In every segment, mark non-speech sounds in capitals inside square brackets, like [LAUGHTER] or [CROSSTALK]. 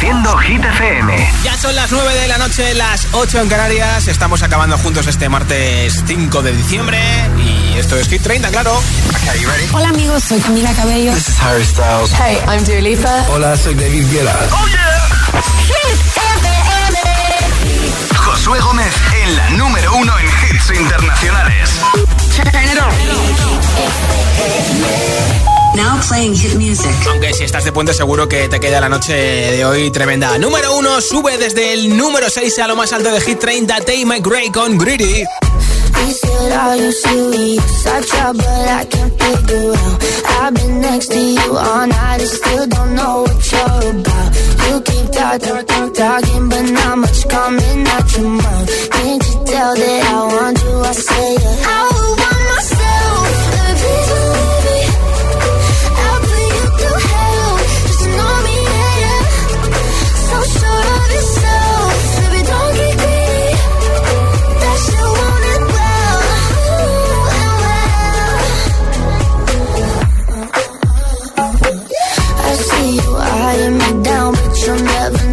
Reproduciendo Hit FM. Ya son las 9 de la noche, las 8 en Canarias. Estamos acabando juntos este martes 5 de diciembre. Y esto es Hit 30, claro. Okay? Hola amigos, soy Camila Cabello. This is Harry Styles. Hey, I'm Dua Lipa. Hola, soy David Guetta. ¡Oh, yeah! Hit FM. Josué Gómez en la número uno en hits internacionales. Now playing hit music. Aunque si estás de puente seguro que te queda la noche de hoy tremenda. Número uno sube desde el número 6 a lo más alto de Hit 30, Tay McGray con Greedy. I've been next to you all night and still don't know what you're about. You keep talking, talk, talking, but not much coming out your mouth. Can't you tell that I want you? I say yeah. I want myself.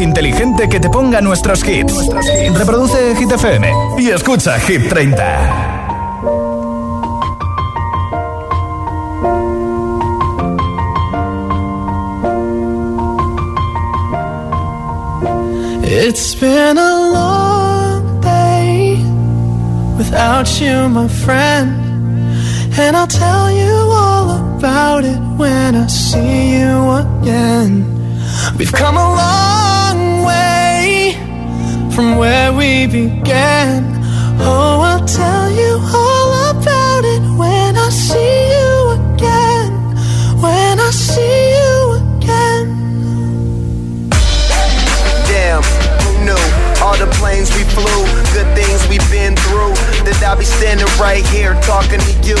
inteligente que te ponga nuestros hits. Reproduce Hit FM y escucha Hit 30. It's been a long day without you, my friend. And I'll tell you all about it when I see you again. We've come a long from where we began. Oh, I'll tell you all about it when I see you again. When I see you again. Damn, who knew? All the planes we flew, good things we've been through. That I'll be standing right here talking to you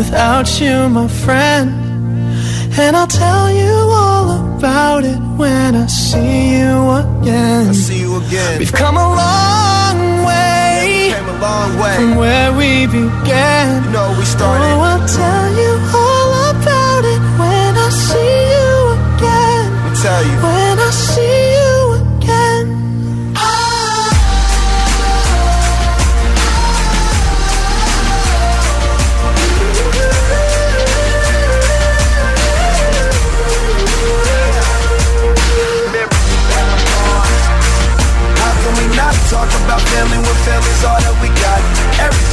without you, my friend. And I'll tell you all about it when I see you again. I see you again. We've come a long way, Came a long way. from where we began. You know we started. Oh, I'll tell you all about it when I see you again. Me tell you.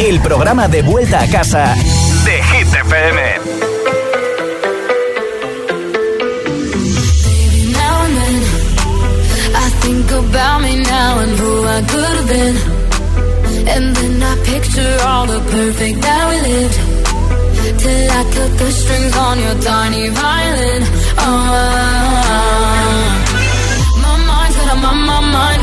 el programa de vuelta a casa de Hit FM. I think about me now and who I could have been. And then I picture all the perfect that we lived. Till I cut the strings on your tiny violin. Oh,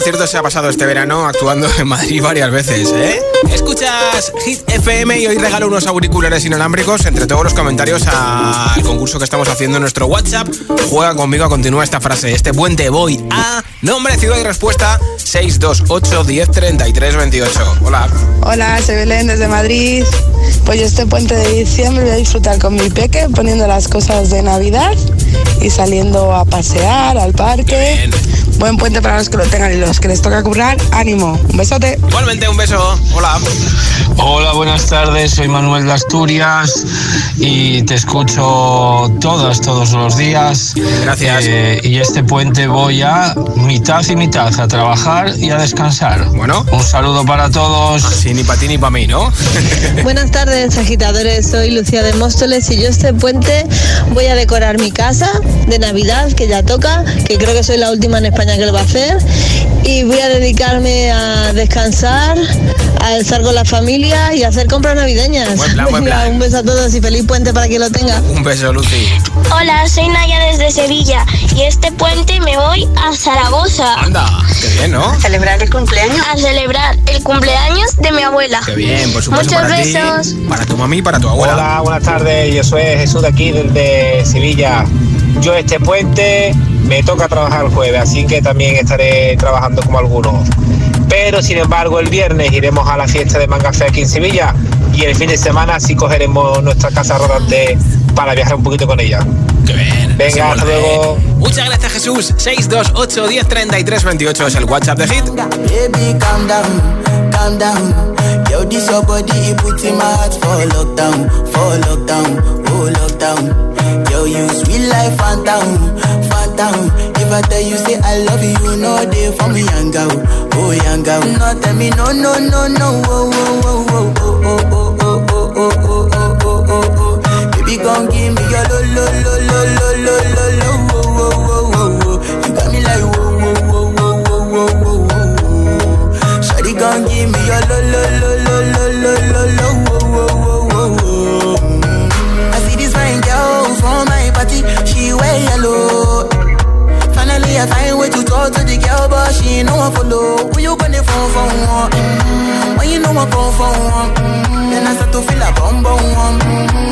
por cierto se ha pasado este verano actuando en Madrid varias veces, ¿eh? Escuchas Hit FM y hoy regalo unos auriculares inalámbricos entre todos los comentarios al concurso que estamos haciendo en nuestro WhatsApp. Juega conmigo, continúa esta frase. Este puente voy a nombre, ciudad y respuesta 628 10 33 28. Hola. Hola, soy Belén desde Madrid. Pues yo este puente de diciembre voy a disfrutar con mi peque poniendo las cosas de Navidad y saliendo a pasear al parque. Bien. Buen puente para los que lo tengan y los que les toca currar, ánimo. Un besote. Igualmente, un beso. Hola. Hola, buenas tardes. Soy Manuel de Asturias y te escucho todos, todos los días. Gracias. Eh, y este puente voy a mitad y mitad, a trabajar y a descansar. Bueno. Un saludo para todos. Sí, ni para ti ni para mí, ¿no? [LAUGHS] Buenas tardes, agitadores. Soy Lucía de Móstoles y yo este puente voy a decorar mi casa de Navidad, que ya toca, que creo que soy la última en España que lo va a hacer. y voy a dedicarme a descansar, a estar con la familia y a hacer compras navideñas. Buen plan, buen [LAUGHS] Venga, plan. un beso a todos y feliz puente para quien lo tenga. Un beso, Lucy. Hola, soy Naya desde Sevilla y este puente me voy a Zaragoza. Anda, qué bien, ¿no? celebrar el cumpleaños? A celebrar el cumpleaños de mi abuela. Qué bien, por supuesto, Muchos para besos. ti, para tu mami y para tu abuela. Hola, buenas tardes. Yo soy Jesús de aquí, desde Sevilla. Yo este puente me toca trabajar el jueves, así que también estaré trabajando como algunos. Pero sin embargo el viernes iremos a la fiesta de Mangafé aquí en Sevilla y el fin de semana sí cogeremos nuestra casa rodante para viajar un poquito con ella. Qué bien. Venga, hasta luego. Muchas gracias, Jesús. 628 10 33 28 es el WhatsApp de Hit. Baby, calm down, calm down. Yo, this your body, it puts in my heart for lockdown, for lockdown, oh lockdown. Yo, you sweet life, phantom, phantom. If I tell you say I love you, know they for me, young girl, oh young girl. No, tell me no, no, no, no, oh, oh, oh, oh, oh, oh, oh, oh, oh, oh, oh, oh, oh, oh. Baby, come give me your lo, lo, lo, lo, lo, lo, lo, lo, oh, oh, oh, oh, oh. You got me like whoa, whoa, whoa, whoa, whoa, whoa. Shawty gon' give me your lo lo lo lo I see this fine girl from my party, she wear yellow. Finally I find way to talk to the girl, but she ain't no one follow. Who you gonna phone for? One? Mm. When you know I come for one, mm. then I start to feel a bum bum.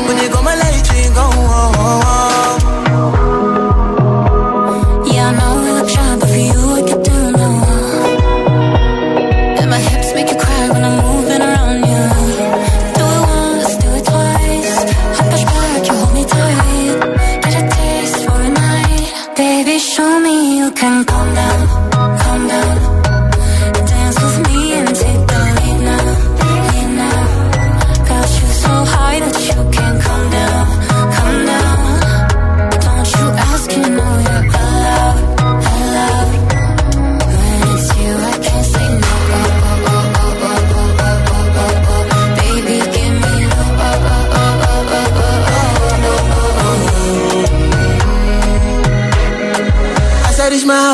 When you go my light ring go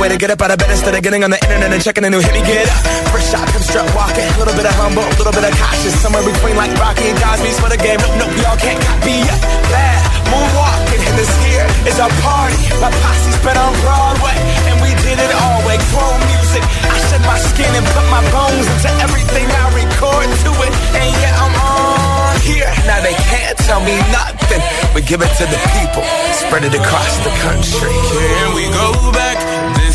way to get up out of bed instead of getting on the internet and checking a new hit. Me get up. First shot, come strut walking. A little bit of humble, a little bit of cautious. Somewhere between like Rocky and Cosby's for the game. Nope, nope, y'all can't copy yet. Bad moonwalking. And this here is our party. My posse's been on Broadway. And we did it all way. Chrome music. I shed my skin and put my bones into everything I record to it. And yeah, I'm on here. Now they can't tell me nothing. We give it to the people. Spread it across the country. Can we go back?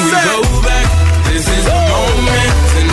we go back? This is the moment.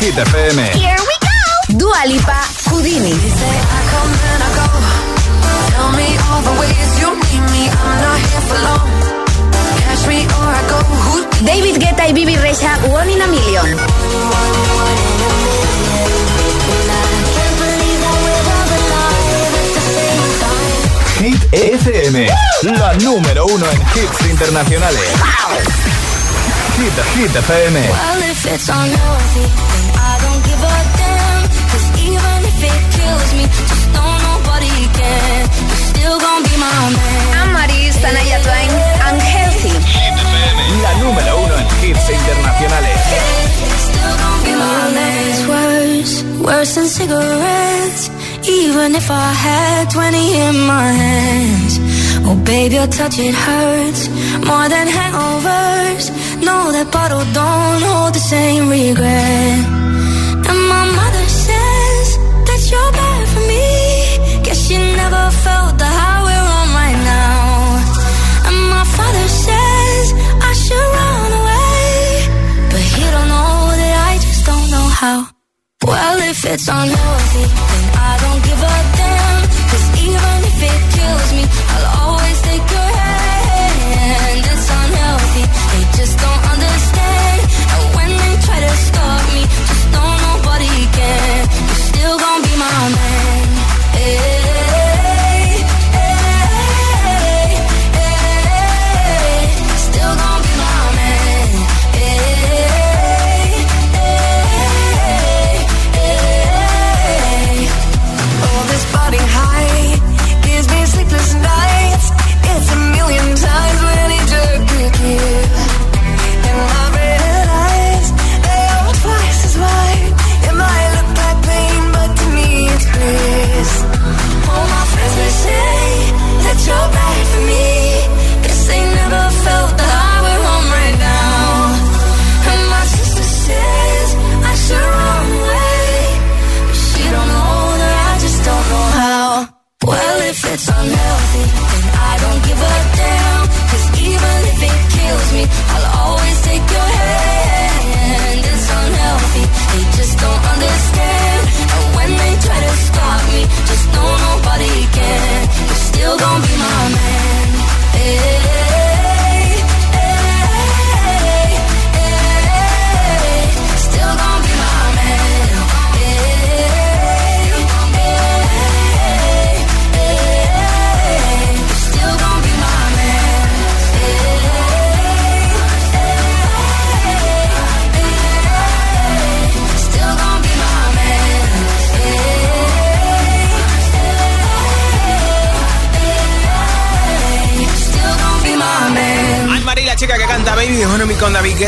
Hit FM. Here we go. Dua Lipa, Houdini. David Guetta y Bibi Recha, One in a Million. Hit FM, la número uno en hits internacionales. Wow. Hit, Hit FM. Well, if it's unhealthy, then I don't give a damn. Cause even if it kills me, just know nobody can. You're still gonna be my man. Amaris, Tanaya Twain, Unhealthy. Hit FM, la número uno en hits internacionales. Still gonna be my man. It's worse, worse than cigarettes. Even if I had 20 in my hands. Oh, baby, your touch, it hurts more than hangovers. No, that bottle don't hold the same regret. And my mother says that you're bad for me. Guess she never felt the high we're on right now. And my father says I should run away. But he don't know that I just don't know how. Well, if it's unhealthy, then I don't give a damn. Cause even if it kills me,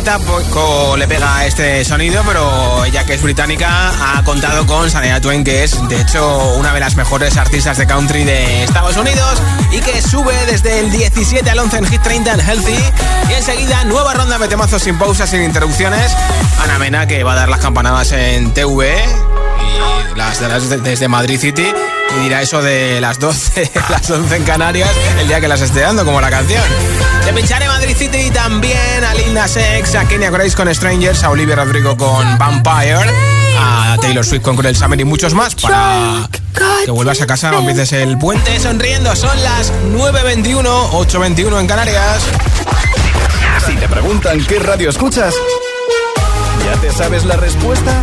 con David Guetta poco le pega este sonido, pero ella que es británica ha contado con Sanea Twain, que es de hecho una de las mejores artistas de country de Estados Unidos y que sube desde el 17 al 11 en Hit 30 en Healthy. Y enseguida nueva ronda de temazos sin pausas, sin interrupciones. Ana Mena que va a dar las campanadas en TV y las de desde Madrid City y dirá eso de las 12, [LAUGHS] las 11 en Canarias, el día que las esté dando, como la canción. Te pincharé Madrid City también a Linda Sex, a Kenya Grace con Strangers, a Olivia Rodrigo con Vampire, a Taylor Swift con Cruel Summer y muchos más para que vuelvas a casa o empieces el puente sonriendo. Son las 9.21, 8.21 en Canarias. Si te preguntan qué radio escuchas, ¿ya te sabes la respuesta?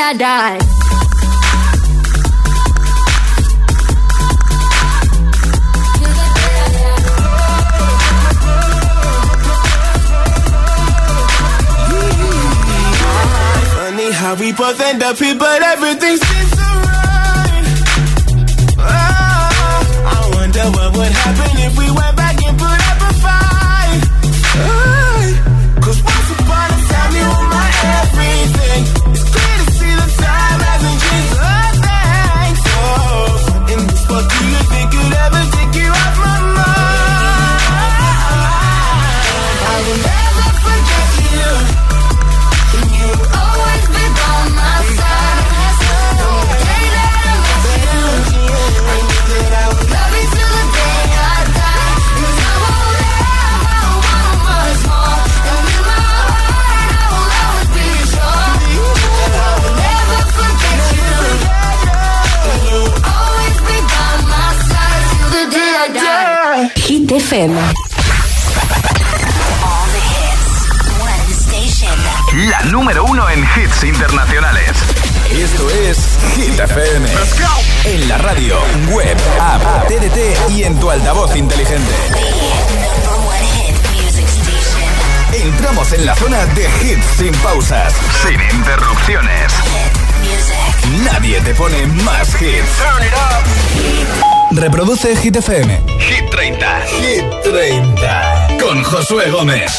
I die. Funny how we both end up here, but everything seems so right. Oh, ah, I wonder what would happen if we went Hit FM. Hit 30. Hit 30. Con Josué Gómez.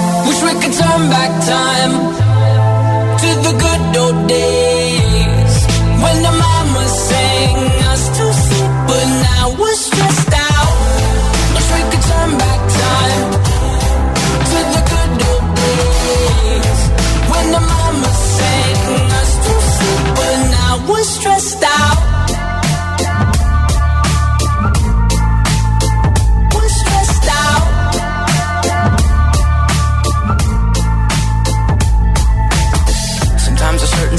could turn back time to the good old days when the mama sang us to sleep, but now we're stressed out.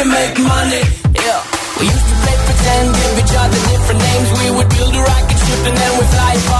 to make money." Yeah. We used to play pretend, give each other different names. We would build a rocket ship and then we'd fly far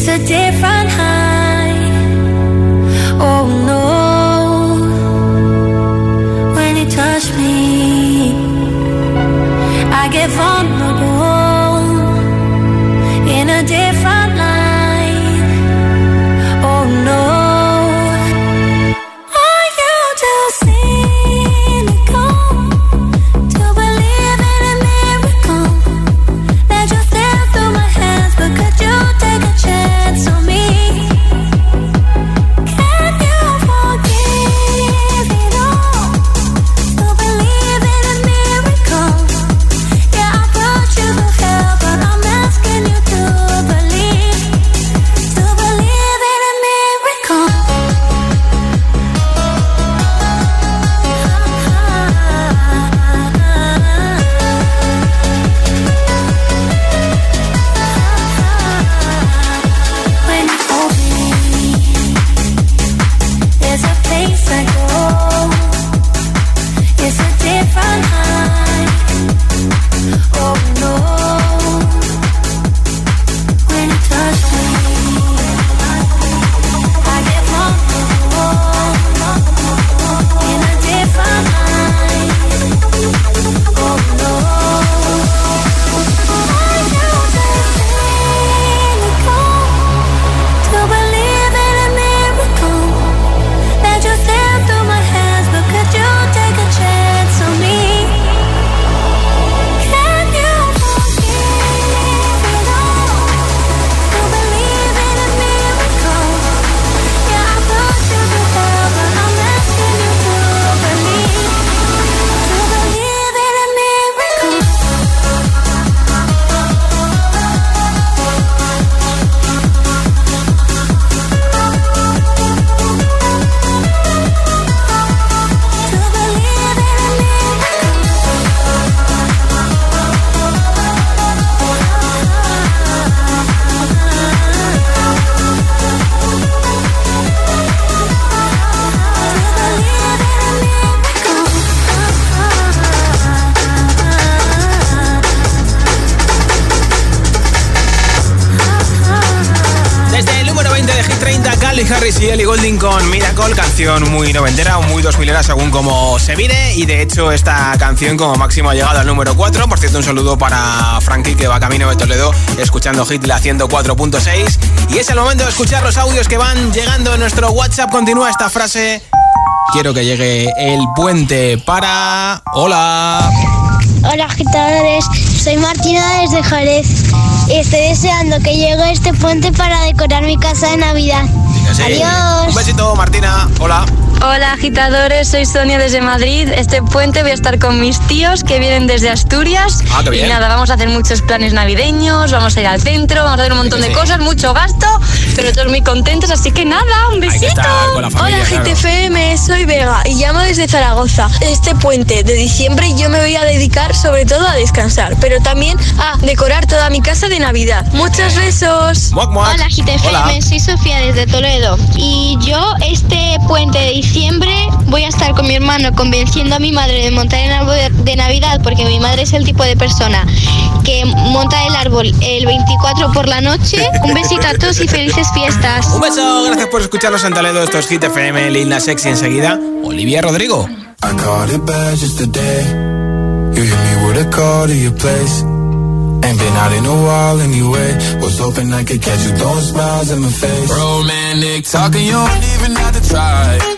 It's a different high. Y Ellie Goulding con Miracle, canción muy noventera o muy dos milera según como se mire. Y de hecho, esta canción como máximo ha llegado al número 4. Por cierto, un saludo para Frankie que va camino de Toledo escuchando Hit la 104.6. Y es el momento de escuchar los audios que van llegando en nuestro WhatsApp. Continúa esta frase. Quiero que llegue el puente para. Hola. Hola agitadores, soy Martina desde Jerez y estoy deseando que llegue este puente para decorar mi casa de Navidad. Adiós. Un besito, Martina. Hola. Hola agitadores, soy Sonia desde Madrid. Este puente voy a estar con mis tíos que vienen desde Asturias. Ah, qué bien. Y nada, vamos a hacer muchos planes navideños, vamos a ir al centro, vamos a hacer un montón de cosas, mucho gasto, pero todos muy contentos, así que nada, un Hay que besito. estar con la familia, Hola claro. GTFM, soy Vega y llamo desde Zaragoza. Este puente de diciembre yo me voy a dedicar sobre todo a descansar, pero también a decorar toda mi casa de Navidad. Muchos besos. Hola GTFM, soy Sofía desde Toledo y yo este puente de diciembre voy a estar con mi hermano convenciendo a mi madre de montar el árbol de- Navidad porque mi madre es el tipo de persona que monta el árbol el 24 por la noche. Un besito a todos y felices fiestas. Un beso, gracias por escucharnos en Toledo. Esto es Hit FM, Lil Nas X y enseguida Olivia Rodrigo. I caught it bad just today. You hit me with a call to your place. Ain't been out in a while anyway. Was hoping I could catch you throwing smiles in my face. Romantic talking, you don't even have to try.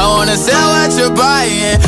I wanna sell what you're buying.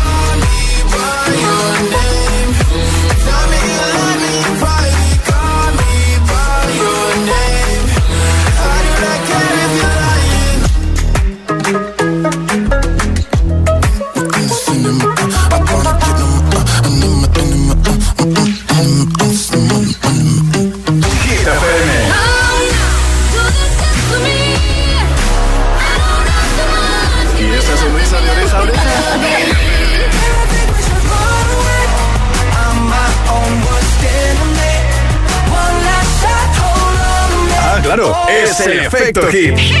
Conector Hit.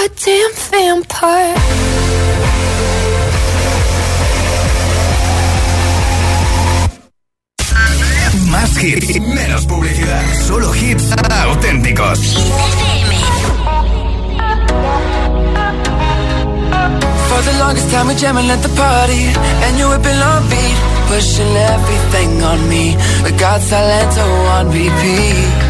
Goddamn vampire. Más hits, menos publicidad. Solo hits auténticos. For the longest time, we jamming at the party, and you whipping on beat, pushing everything on me. We got Salento on repeat.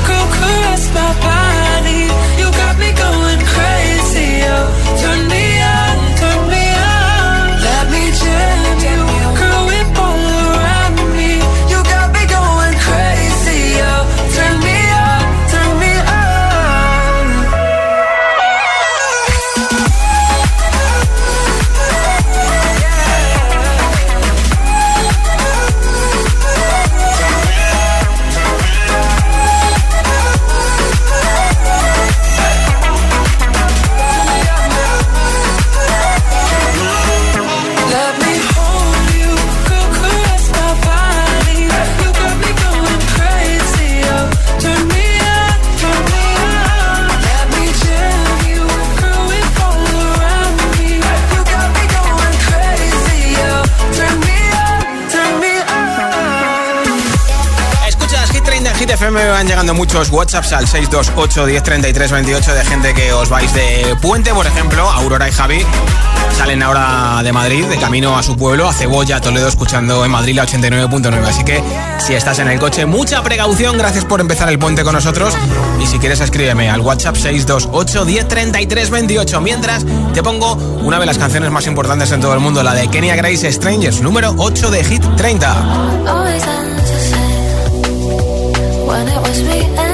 muchos WhatsApps al 628 10 33 28 de gente que os vais de puente, por ejemplo, Aurora y Javi salen ahora de Madrid, de camino a su pueblo, a Cebolla, Toledo, escuchando en Madrid la 89.9. Así que si estás en el coche, mucha precaución, gracias por empezar el puente con nosotros. Y si quieres, escríbeme al WhatsApp 628 10 33 28. Mientras te pongo una de las canciones más importantes en todo el mundo, la de Kenya Grace Strangers, número 8 de Hit 30. Me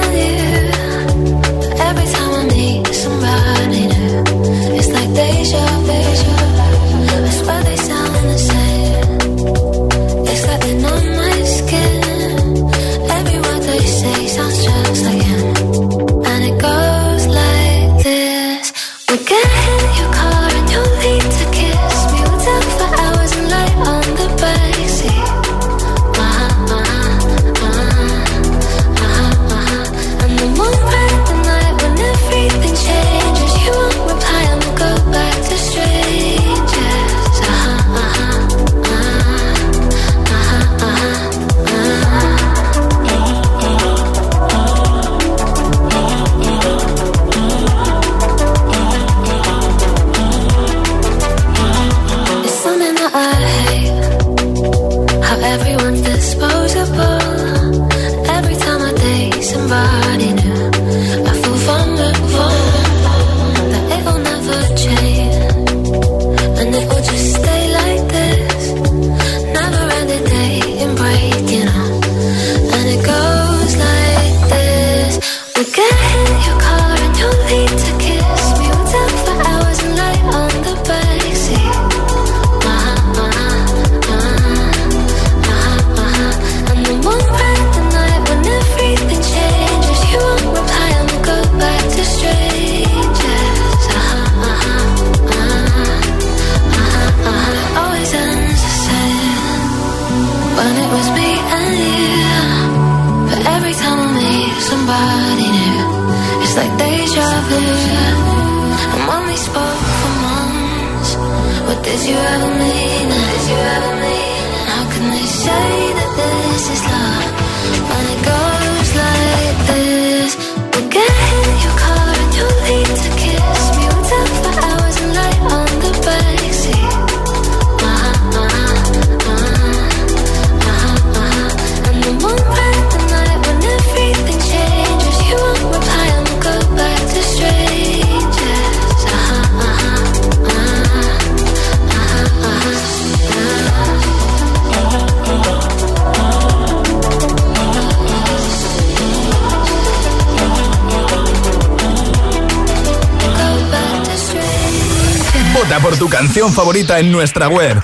canción favorita en nuestra web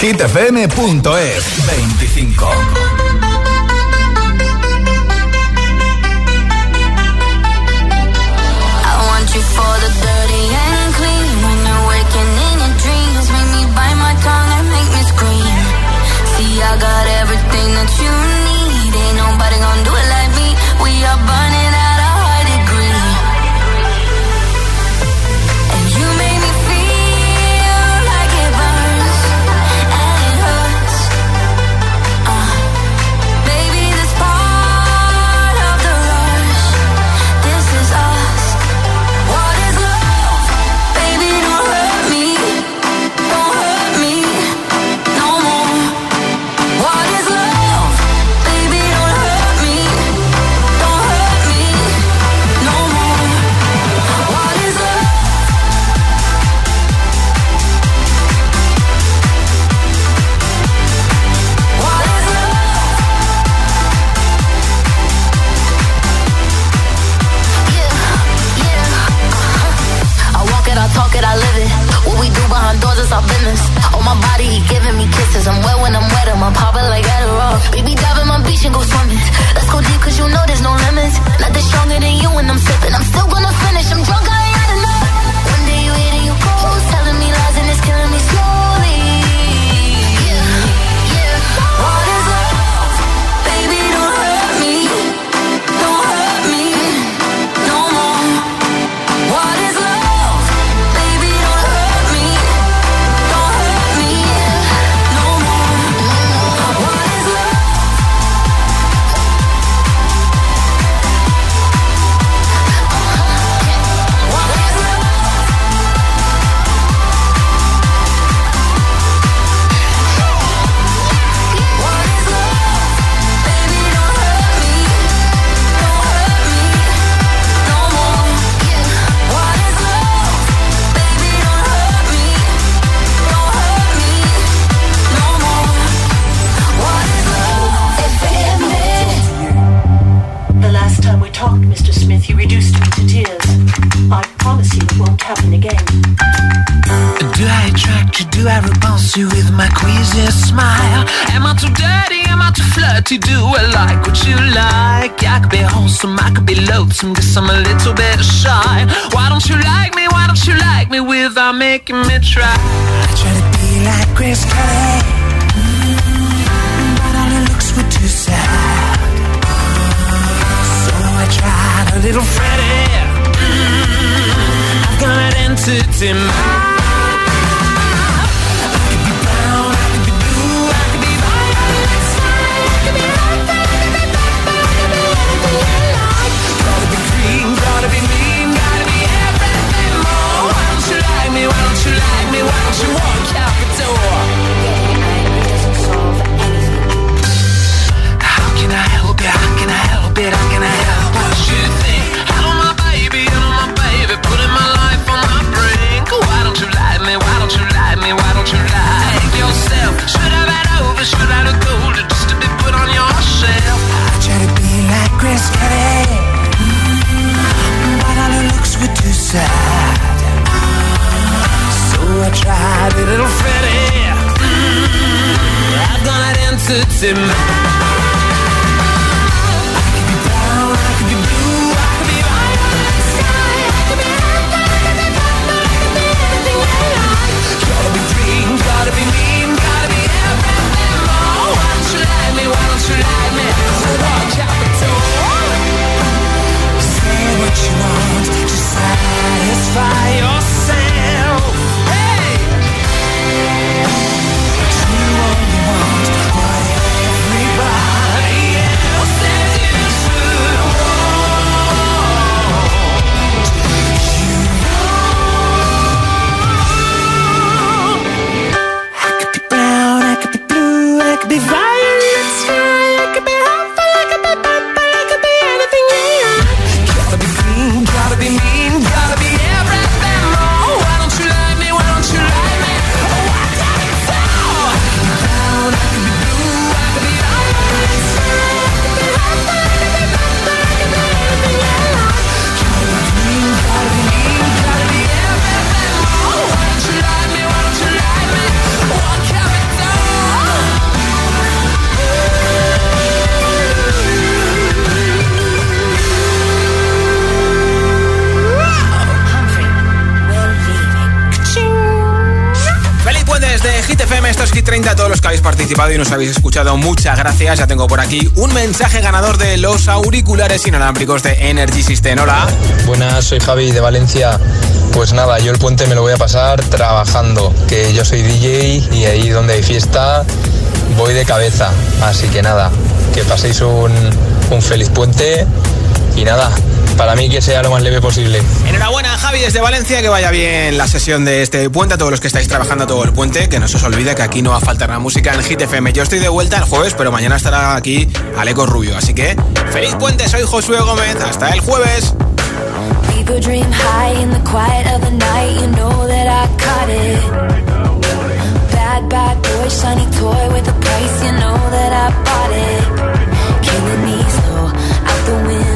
hitfm.es 25 cause I'm wet when I'm wet, I'm a popper like Adderall. Baby, dive in my beach and go swimming. Let's go deep cause you know there's no limits. Nothing stronger than you when I'm sipping. Without making me try? I try to be like Grace Kelly, mm, but all her looks were too sad. So I tried a little Freddie. Mm, I've got an entity mind. in participado y nos habéis escuchado, muchas gracias. Ya tengo por aquí un mensaje ganador de los auriculares inalámbricos de Energy System. Hola. Buenas, soy Javi de Valencia. Pues nada, yo el puente me lo voy a pasar trabajando, que yo soy DJ y ahí donde hay fiesta voy de cabeza. Así que nada, que paséis un, un feliz puente y nada, para mí que sea lo más leve posible. Enhorabuena Javi desde Valencia, que vaya bien la sesión de este puente, a todos los que estáis trabajando todo el puente, que no se os olvide que aquí no va a faltar la música en Hit FM. Yo estoy de vuelta el jueves, pero mañana estará aquí Aleco Rubio, así que feliz puente, soy Josué Gómez, hasta el jueves. always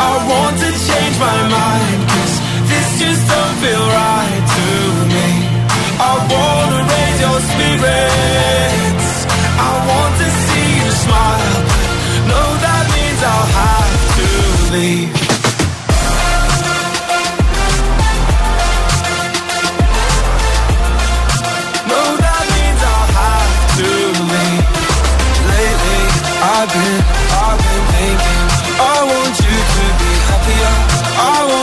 I want to change my mind Cause this just don't feel right to me. I wanna raise your spirits. I want to see you smile. But no, that means I'll have to leave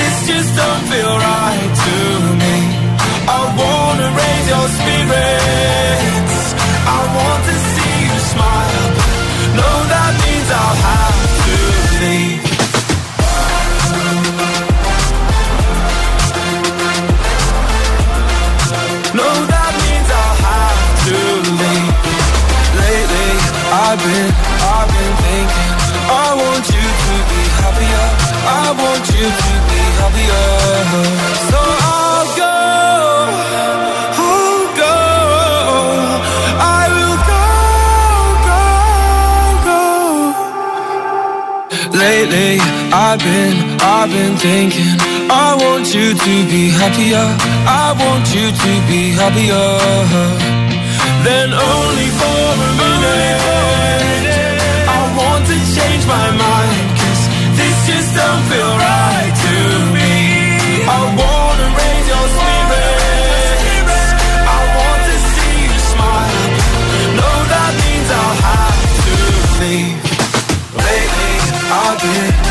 this just don't feel right to me. I wanna raise your spirits. I want to see you smile. No, that means I'll have to leave. No, that means I'll have to leave. Lately I've been, I've been thinking I want you to be happier. I want you to be i. So I'll go, I'll go, I will go, go, go. Lately, I've been, I've been thinking. I want you to be happier. I want you to be happier. Only for a. I want to change my this just don't feel right. target